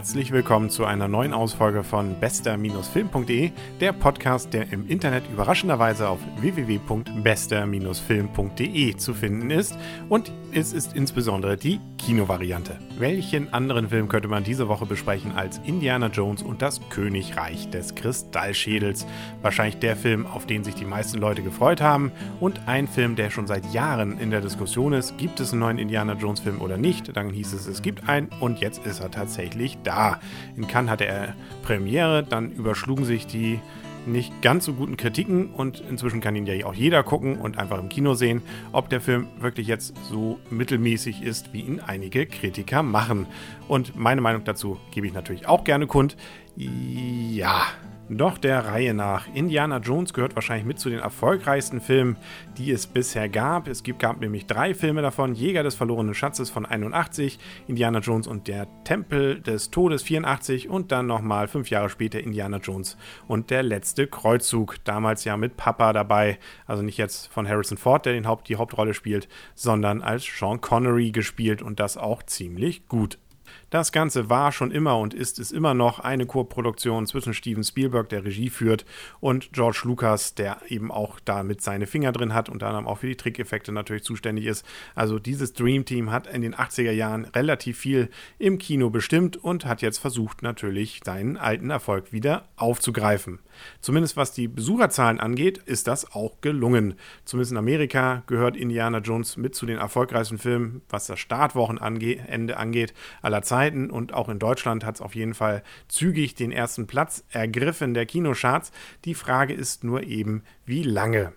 Herzlich willkommen zu einer neuen Ausfolge von bester-film.de, der Podcast, der im Internet überraschenderweise auf www.bester-film.de zu finden ist. Und es ist insbesondere die Kinovariante. Welchen anderen Film könnte man diese Woche besprechen als Indiana Jones und das Königreich des Kristallschädels? Wahrscheinlich der Film, auf den sich die meisten Leute gefreut haben und ein Film, der schon seit Jahren in der Diskussion ist. Gibt es einen neuen Indiana Jones Film oder nicht? Dann hieß es, es gibt einen und jetzt ist er tatsächlich da. In Cannes hatte er Premiere, dann überschlugen sich die nicht ganz so guten Kritiken und inzwischen kann ihn ja auch jeder gucken und einfach im Kino sehen, ob der Film wirklich jetzt so mittelmäßig ist, wie ihn einige Kritiker machen. Und meine Meinung dazu gebe ich natürlich auch gerne kund. Ja, doch der Reihe nach. Indiana Jones gehört wahrscheinlich mit zu den erfolgreichsten Filmen, die es bisher gab. Es gab nämlich drei Filme davon: Jäger des verlorenen Schatzes von 81, Indiana Jones und der Tempel des Todes 84 und dann nochmal fünf Jahre später Indiana Jones und der letzte Kreuzzug. Damals ja mit Papa dabei, also nicht jetzt von Harrison Ford, der den Haupt, die Hauptrolle spielt, sondern als Sean Connery gespielt und das auch ziemlich gut. Das Ganze war schon immer und ist es immer noch eine Co-Produktion zwischen Steven Spielberg, der Regie führt, und George Lucas, der eben auch da mit seine Finger drin hat und dann auch für die Trickeffekte natürlich zuständig ist. Also dieses Dream Team hat in den 80er Jahren relativ viel im Kino bestimmt und hat jetzt versucht natürlich seinen alten Erfolg wieder aufzugreifen. Zumindest was die Besucherzahlen angeht, ist das auch gelungen. Zumindest in Amerika gehört Indiana Jones mit zu den erfolgreichsten Filmen, was das Startwochenende angeht, aller Zeiten. Und auch in Deutschland hat es auf jeden Fall zügig den ersten Platz ergriffen der Kinocharts. Die Frage ist nur eben, wie lange.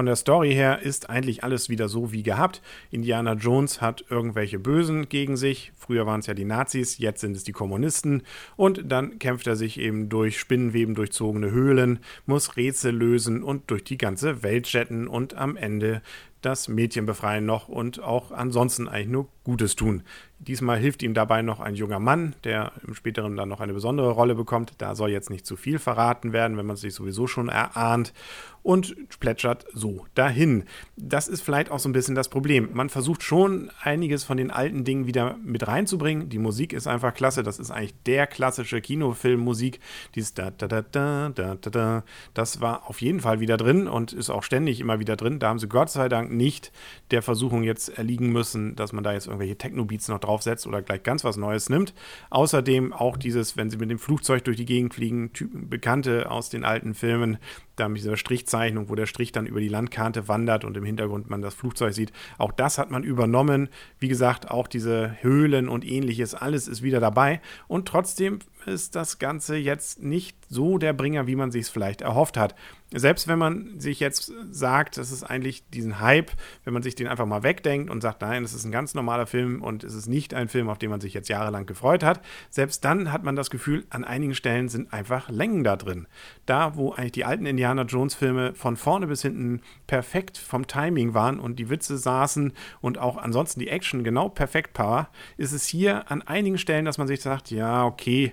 Von der Story her ist eigentlich alles wieder so wie gehabt. Indiana Jones hat irgendwelche Bösen gegen sich. Früher waren es ja die Nazis, jetzt sind es die Kommunisten. Und dann kämpft er sich eben durch Spinnenweben durchzogene Höhlen, muss Rätsel lösen und durch die ganze Welt jetten und am Ende das Mädchen befreien noch und auch ansonsten eigentlich nur Gutes tun. Diesmal hilft ihm dabei noch ein junger Mann, der im späteren dann noch eine besondere Rolle bekommt. Da soll jetzt nicht zu viel verraten werden, wenn man es sich sowieso schon erahnt. Und plätschert so dahin. Das ist vielleicht auch so ein bisschen das Problem. Man versucht schon einiges von den alten Dingen wieder mit reinzubringen. Die Musik ist einfach klasse. Das ist eigentlich der klassische Kinofilmmusik. Dieses da da da da da da da. Das war auf jeden Fall wieder drin und ist auch ständig immer wieder drin. Da haben sie Gott sei Dank nicht der Versuchung jetzt erliegen müssen, dass man da jetzt irgendwelche Techno-Beats noch draufsetzt oder gleich ganz was Neues nimmt. Außerdem auch dieses, wenn sie mit dem Flugzeug durch die Gegend fliegen, Typen, Bekannte aus den alten Filmen, da mit dieser Strichzeichnung, wo der Strich dann über die Landkarte wandert und im Hintergrund man das Flugzeug sieht. Auch das hat man übernommen. Wie gesagt, auch diese Höhlen und ähnliches, alles ist wieder dabei. Und trotzdem ist das Ganze jetzt nicht so der Bringer, wie man sich es vielleicht erhofft hat. Selbst wenn man sich jetzt sagt, das ist eigentlich diesen Hype, wenn man sich den einfach mal wegdenkt und sagt, nein, es ist ein ganz normaler Film und es ist nicht ein Film, auf den man sich jetzt jahrelang gefreut hat, selbst dann hat man das Gefühl, an einigen Stellen sind einfach Längen da drin. Da, wo eigentlich die alten Indiana Jones Filme von vorne bis hinten perfekt vom Timing waren und die Witze saßen und auch ansonsten die Action genau perfekt war, ist es hier an einigen Stellen, dass man sich sagt, ja, okay,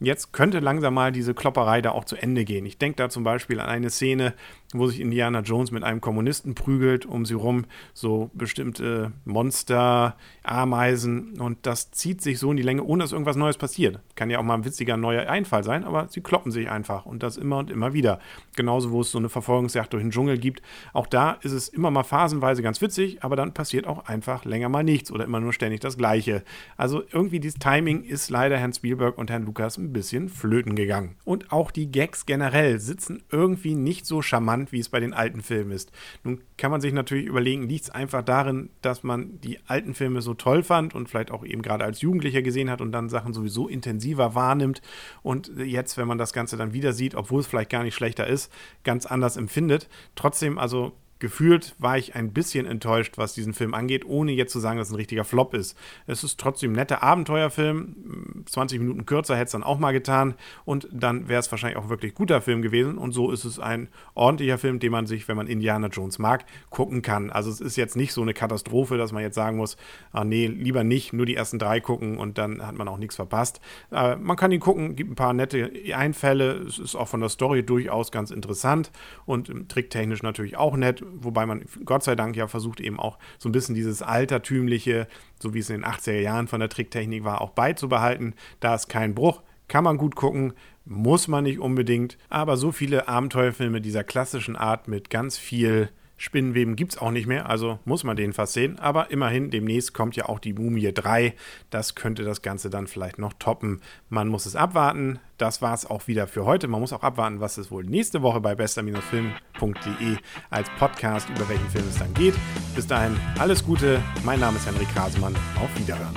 jetzt könnte langsam mal diese Klopperei da auch zu Ende gehen. Ich denke da zum Beispiel an eine Szene, wo sich Indiana Jones mit einem Kommunisten prügelt, um sie rum so bestimmte Monster, Ameisen und das zieht sich so in die Länge, ohne dass irgendwas Neues passiert. Kann ja auch mal ein witziger neuer Einfall sein, aber sie kloppen sich einfach und das immer und immer wieder. Genauso, wo es so eine Verfolgungsjagd durch den Dschungel gibt. Auch da ist es immer mal phasenweise ganz witzig, aber dann passiert auch einfach länger mal nichts oder immer nur ständig das Gleiche. Also irgendwie dieses Timing ist leider Herrn Spielberg und Herrn Lukas ein bisschen flöten gegangen. Und auch die Gags generell sitzen irgendwie nicht so charmant wie es bei den alten Filmen ist. Nun kann man sich natürlich überlegen, liegt es einfach darin, dass man die alten Filme so toll fand und vielleicht auch eben gerade als Jugendlicher gesehen hat und dann Sachen sowieso intensiver wahrnimmt und jetzt, wenn man das Ganze dann wieder sieht, obwohl es vielleicht gar nicht schlechter ist, ganz anders empfindet. Trotzdem, also gefühlt war ich ein bisschen enttäuscht, was diesen Film angeht, ohne jetzt zu sagen, dass es ein richtiger Flop ist. Es ist trotzdem ein netter Abenteuerfilm. 20 Minuten kürzer hätte es dann auch mal getan und dann wäre es wahrscheinlich auch wirklich guter Film gewesen. Und so ist es ein ordentlicher Film, den man sich, wenn man Indiana Jones mag, gucken kann. Also es ist jetzt nicht so eine Katastrophe, dass man jetzt sagen muss, ah nee, lieber nicht, nur die ersten drei gucken und dann hat man auch nichts verpasst. Äh, man kann ihn gucken, gibt ein paar nette Einfälle. Es ist auch von der Story durchaus ganz interessant und tricktechnisch natürlich auch nett wobei man Gott sei Dank ja versucht eben auch so ein bisschen dieses altertümliche, so wie es in den 80er Jahren von der Tricktechnik war, auch beizubehalten. Da ist kein Bruch, kann man gut gucken, muss man nicht unbedingt, aber so viele Abenteuerfilme dieser klassischen Art mit ganz viel Spinnenweben gibt es auch nicht mehr, also muss man den fast sehen. Aber immerhin, demnächst kommt ja auch die Mumie 3. Das könnte das Ganze dann vielleicht noch toppen. Man muss es abwarten. Das war es auch wieder für heute. Man muss auch abwarten, was es wohl nächste Woche bei bester-film.de als Podcast über welchen Film es dann geht. Bis dahin alles Gute. Mein Name ist Henrik Rasemann. Auf Wiederhören.